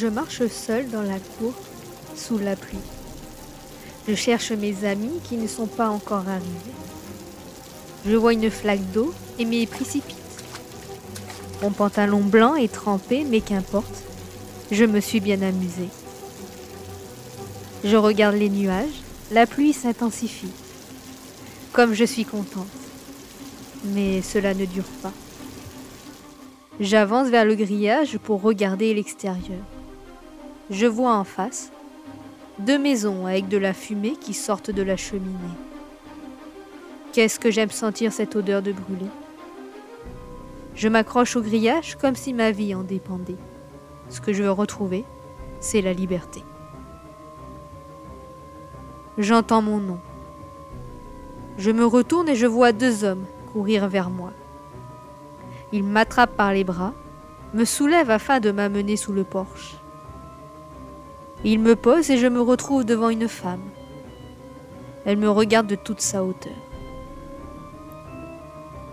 Je marche seul dans la cour, sous la pluie. Je cherche mes amis qui ne sont pas encore arrivés. Je vois une flaque d'eau et m'y précipite. Mon pantalon blanc est trempé, mais qu'importe, je me suis bien amusée. Je regarde les nuages, la pluie s'intensifie. Comme je suis contente. Mais cela ne dure pas. J'avance vers le grillage pour regarder l'extérieur. Je vois en face deux maisons avec de la fumée qui sortent de la cheminée. Qu'est-ce que j'aime sentir cette odeur de brûlé? Je m'accroche au grillage comme si ma vie en dépendait. Ce que je veux retrouver, c'est la liberté. J'entends mon nom. Je me retourne et je vois deux hommes courir vers moi. Ils m'attrapent par les bras, me soulèvent afin de m'amener sous le porche. Ils me posent et je me retrouve devant une femme. Elle me regarde de toute sa hauteur.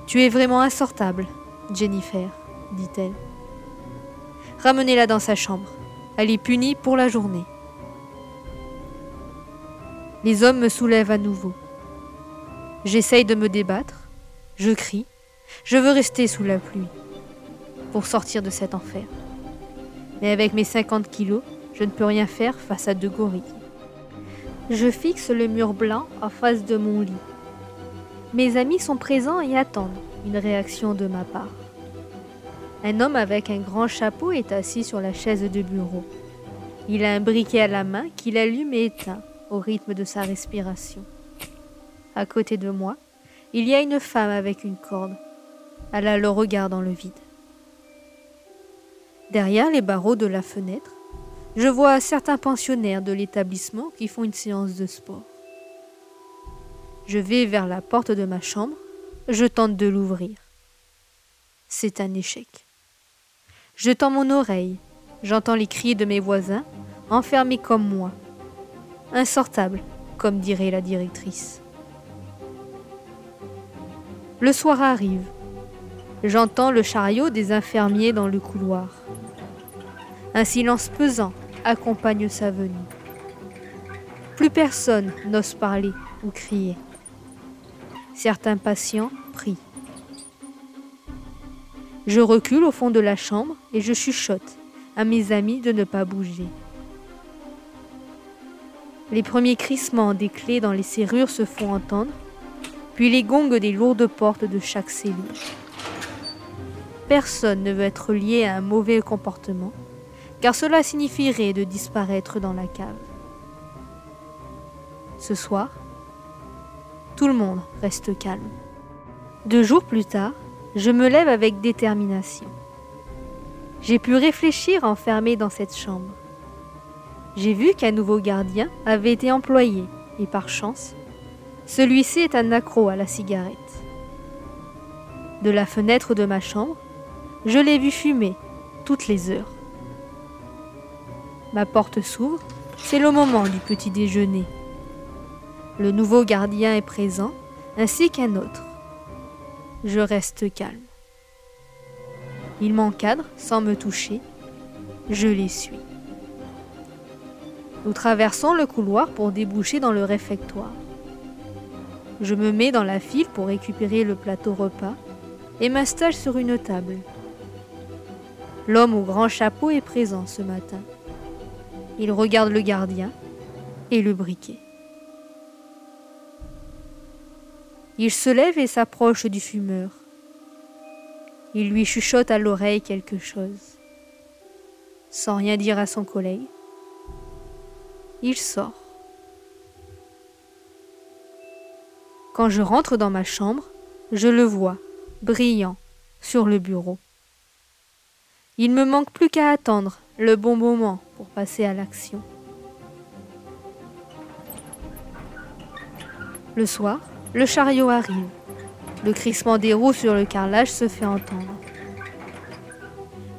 Tu es vraiment insortable, Jennifer, dit-elle. Ramenez-la dans sa chambre. Elle est punie pour la journée. Les hommes me soulèvent à nouveau. J'essaye de me débattre. Je crie. Je veux rester sous la pluie pour sortir de cet enfer. Mais avec mes 50 kilos, je ne peux rien faire face à deux gorilles. Je fixe le mur blanc en face de mon lit. Mes amis sont présents et attendent une réaction de ma part. Un homme avec un grand chapeau est assis sur la chaise de bureau. Il a un briquet à la main qu'il allume et éteint au rythme de sa respiration. À côté de moi, il y a une femme avec une corde. Elle a le regard dans le vide. Derrière les barreaux de la fenêtre, je vois certains pensionnaires de l'établissement qui font une séance de sport. Je vais vers la porte de ma chambre, je tente de l'ouvrir. C'est un échec. Je tends mon oreille, j'entends les cris de mes voisins, enfermés comme moi, insortable, comme dirait la directrice. Le soir arrive. J'entends le chariot des infirmiers dans le couloir. Un silence pesant accompagne sa venue. Plus personne n'ose parler ou crier. Certains patients prient. Je recule au fond de la chambre et je chuchote à mes amis de ne pas bouger. Les premiers crissements des clés dans les serrures se font entendre, puis les gongs des lourdes portes de chaque cellule. Personne ne veut être lié à un mauvais comportement, car cela signifierait de disparaître dans la cave. Ce soir, tout le monde reste calme. Deux jours plus tard, je me lève avec détermination. J'ai pu réfléchir enfermé dans cette chambre. J'ai vu qu'un nouveau gardien avait été employé et par chance, celui-ci est un accro à la cigarette. De la fenêtre de ma chambre, je l'ai vu fumer toutes les heures. Ma porte s'ouvre, c'est le moment du petit déjeuner. Le nouveau gardien est présent, ainsi qu'un autre. Je reste calme. Il m'encadre sans me toucher. Je les suis. Nous traversons le couloir pour déboucher dans le réfectoire. Je me mets dans la file pour récupérer le plateau repas et m'installe sur une table. L'homme au grand chapeau est présent ce matin. Il regarde le gardien et le briquet. Il se lève et s'approche du fumeur. Il lui chuchote à l'oreille quelque chose. Sans rien dire à son collègue, il sort. Quand je rentre dans ma chambre, je le vois, brillant, sur le bureau. Il me manque plus qu'à attendre le bon moment pour passer à l'action. Le soir, le chariot arrive. Le crissement des roues sur le carrelage se fait entendre.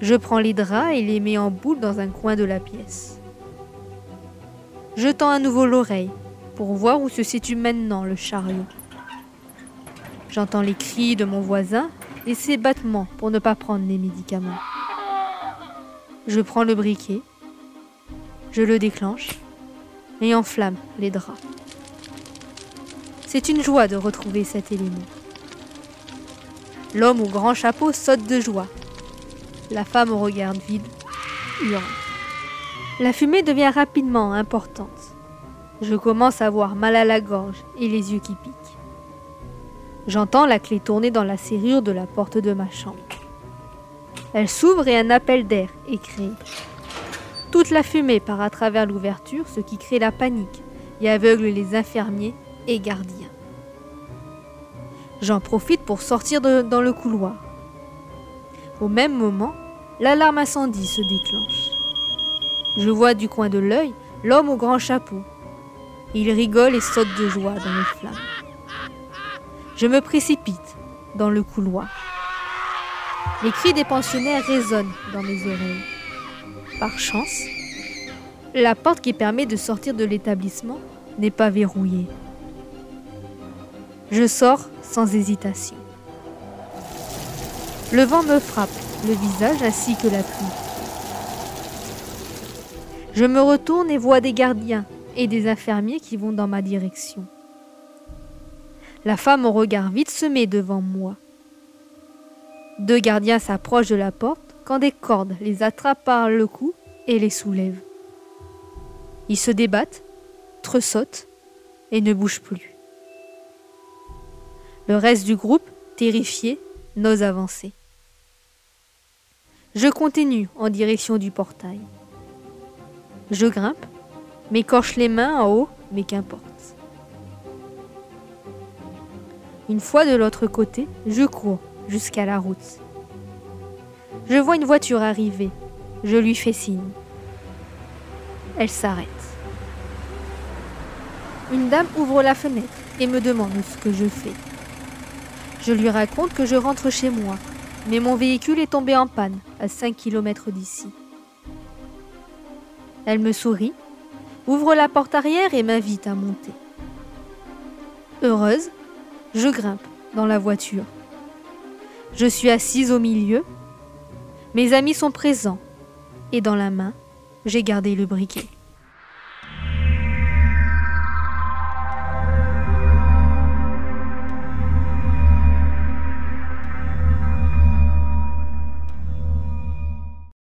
Je prends les draps et les mets en boule dans un coin de la pièce. Je tends à nouveau l'oreille pour voir où se situe maintenant le chariot. J'entends les cris de mon voisin et ses battements pour ne pas prendre les médicaments. Je prends le briquet Je le déclenche et enflamme les draps. C'est une joie de retrouver cet élément. L'homme au grand chapeau saute de joie. La femme au regard vide hurle. La fumée devient rapidement importante. Je commence à avoir mal à la gorge et les yeux qui piquent. J'entends la clé tourner dans la serrure de la porte de ma chambre. Elle s'ouvre et un appel d'air est créé. Toute la fumée part à travers l'ouverture, ce qui crée la panique et aveugle les infirmiers et gardiens. J'en profite pour sortir dans le couloir. Au même moment, l'alarme incendie se déclenche. Je vois du coin de l'œil l'homme au grand chapeau. Il rigole et saute de joie dans les flammes. Je me précipite dans le couloir. Les cris des pensionnaires résonnent dans mes oreilles. Par chance, la porte qui permet de sortir de l'établissement n'est pas verrouillée. Je sors sans hésitation. Le vent me frappe le visage ainsi que la pluie. Je me retourne et vois des gardiens et des infirmiers qui vont dans ma direction. La femme au regard vite se met devant moi. Deux gardiens s'approchent de la porte quand des cordes les attrapent par le cou et les soulèvent. Ils se débattent, tressautent et ne bougent plus. Le reste du groupe, terrifié, n'ose avancer. Je continue en direction du portail. Je grimpe, m'écorche les mains en haut, mais qu'importe. Une fois de l'autre côté, je cours jusqu'à la route. Je vois une voiture arriver. Je lui fais signe. Elle s'arrête. Une dame ouvre la fenêtre et me demande ce que je fais. Je lui raconte que je rentre chez moi, mais mon véhicule est tombé en panne à 5 km d'ici. Elle me sourit, ouvre la porte arrière et m'invite à monter. Heureuse, je grimpe dans la voiture. Je suis assise au milieu. Mes amis sont présents et dans la main, j'ai gardé le briquet.